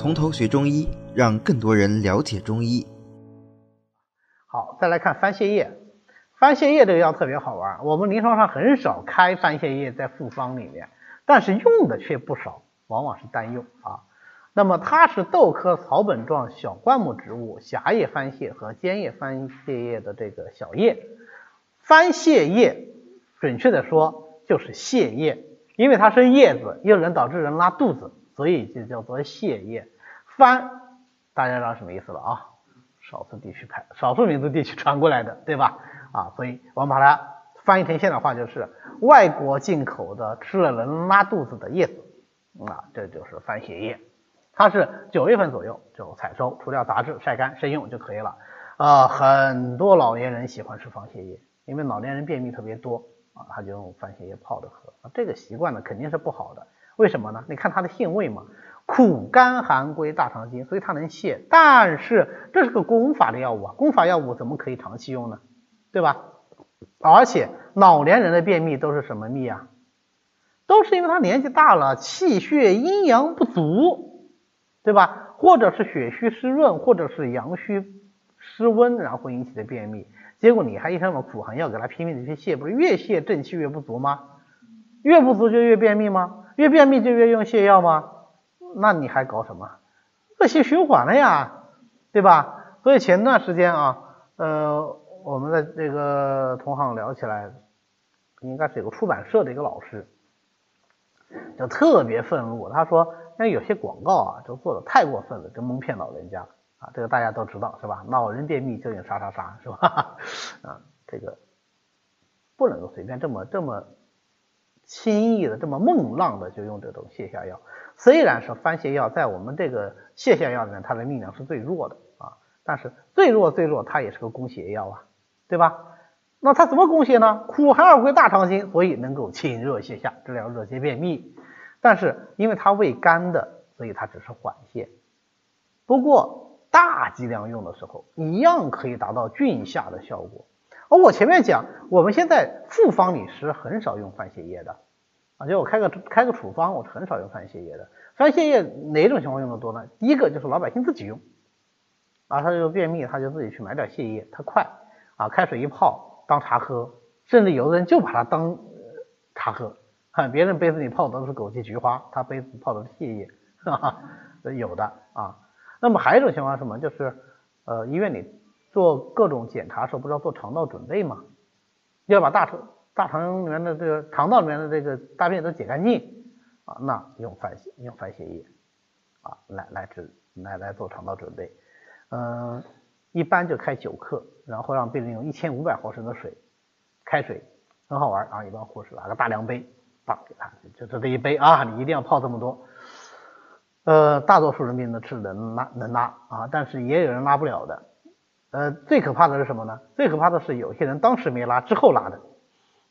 从头学中医，让更多人了解中医。好，再来看番泻叶。番泻叶这个药特别好玩，我们临床上很少开番泻叶在复方里面，但是用的却不少，往往是单用啊。那么它是豆科草本状小灌木植物狭叶番泻和尖叶番泻叶的这个小叶。番泻叶准确的说就是泻叶，因为它是叶子，又能导致人拉肚子，所以就叫做泻叶。番大家知道什么意思了啊？少数地区派，少数民族地区传过来的，对吧？啊，所以我们把它翻译成现代话就是外国进口的吃了能拉肚子的叶子，啊，这就是番泻叶。它是九月份左右就采收，除掉杂质，晒干生用就可以了。啊，很多老年人喜欢吃番泻叶，因为老年人便秘特别多啊，他就用番泻叶泡着喝。这个习惯呢肯定是不好的，为什么呢？你看它的性味嘛。苦甘寒归大肠经，所以它能泻。但是这是个功法的药物啊，功法药物怎么可以长期用呢？对吧？而且老年人的便秘都是什么秘啊？都是因为他年纪大了，气血阴阳不足，对吧？或者是血虚湿润，或者是阳虚湿温，然后引起的便秘。结果你还一什么苦寒药给他拼命的去泻，不是越泻正气越不足吗？越不足就越便秘吗？越便秘就越用泻药吗？那你还搞什么？恶性循环了呀，对吧？所以前段时间啊，呃，我们的这个同行聊起来，应该是有个出版社的一个老师，就特别愤怒。他说，那有些广告啊，就做的太过分了，就蒙骗老人家啊。这个大家都知道是吧？老人便秘就用啥啥啥，是吧？啊，这个不能够随便这么这么轻易的、这么孟浪的就用这种泻下药。虽然是番泻药在我们这个泻下药里面，它的力量是最弱的啊，但是最弱最弱，它也是个攻血药啊，对吧？那它怎么攻血呢？苦寒而归大肠经，所以能够清热泻下，治疗热结便秘。但是因为它味甘的，所以它只是缓泻。不过大剂量用的时候，一样可以达到峻下的效果。而我前面讲，我们现在复方里是很少用番泻叶的。啊，就我开个开个处方，我是很少用番泻叶的。番泻叶哪种情况用的多呢？第一个就是老百姓自己用，啊，他就便秘，他就自己去买点泻叶，它快，啊，开水一泡当茶喝，甚至有的人就把它当茶喝，看别人杯子里泡的都是枸杞菊花，他杯子泡的是泻叶，哈哈，有的啊。那么还有一种情况是什么？就是呃，医院里做各种检查时候，不是要做肠道准备吗？要把大肠。大肠里面的这个肠道里面的这个大便都解干净啊，那用番泻用番泻叶啊来来治来来做肠道准备，嗯，一般就开九克，然后让病人用一千五百毫升的水开水，很好玩啊，一般护士拿个大量杯，放给他，就就这一杯啊，你一定要泡这么多，呃，大多数人病人是能拉能拉啊，但是也有人拉不了的，呃，最可怕的是什么呢？最可怕的是有些人当时没拉，之后拉的。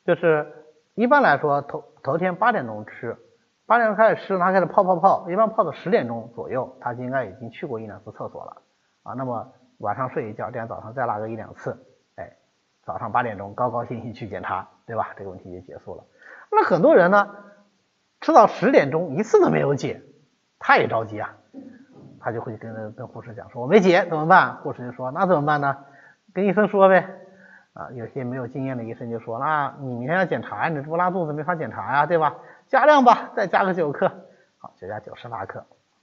就是一般来说，头头天八点钟吃，八点钟开始吃，他开始泡泡泡，一般泡到十点钟左右，他就应该已经去过一两次厕所了啊。那么晚上睡一觉，第二天早上再拉个一两次，哎，早上八点钟高高兴兴去检查，对吧？这个问题就结束了。那很多人呢，吃到十点钟一次都没有解，他也着急啊，他就会跟跟护士讲说，我没解怎么办？护士就说那怎么办呢？跟医生说呗。啊，有些没有经验的医生就说，那你明天要检查，你这不拉肚子没法检查呀，对吧？加量吧，再加个九克，好，就加九十八克，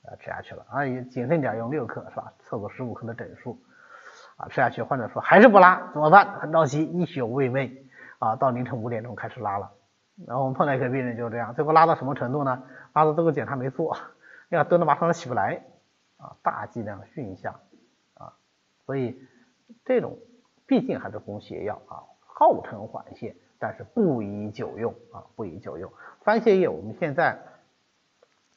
啊，吃下去了啊，也谨慎点用六克是吧？测个十五克的整数，啊，吃下去，患者说还是不拉，怎么办？很着急，一宿未寐，啊，到凌晨五点钟开始拉了，然后我们碰到一个病人就这样，最后拉到什么程度呢？拉到这个检查没做，要蹲在马桶上起不来，啊，大剂量熏下，啊，所以这种。毕竟还是攻邪药啊，号称缓泻，但是不宜久用啊，不宜久用。番泻叶我们现在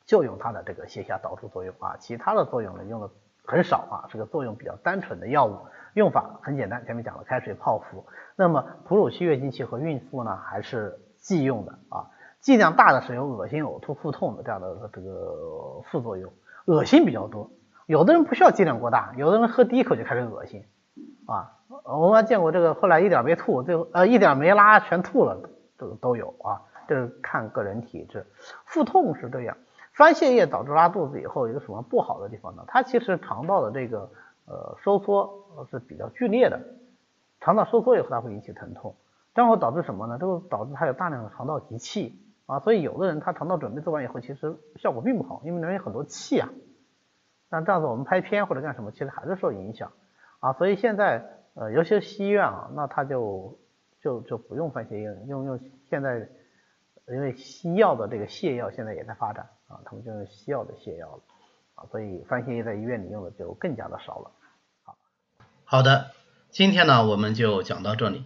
就用它的这个泻下导出作用啊，其他的作用呢用的很少啊，是个作用比较单纯的药物。用法很简单，前面讲了，开水泡服。那么哺乳期、月经期和孕妇呢，还是忌用的啊。剂量大的是有恶心、呕吐、腹痛的这样的这个副作用，恶心比较多。有的人不需要剂量过大，有的人喝第一口就开始恶心啊。我们还见过这个，后来一点没吐，最后呃一点没拉，全吐了，这个都有啊。这是看个人体质。腹痛是这样，番泻叶导致拉肚子以后，有个什么不好的地方呢？它其实肠道的这个呃收缩是比较剧烈的，肠道收缩以后它会引起疼痛，这样会导致什么呢？这个导致它有大量的肠道积气啊，所以有的人他肠道准备做完以后，其实效果并不好，因为里面有很多气啊。那这样子我们拍片或者干什么，其实还是受影响啊。所以现在呃，尤其是西医院啊，那他就就就不用番泻叶，用用现在因为西药的这个泻药现在也在发展啊，他们就用西药的泻药了啊，所以番泻叶在医院里用的就更加的少了。好，好的，今天呢我们就讲到这里。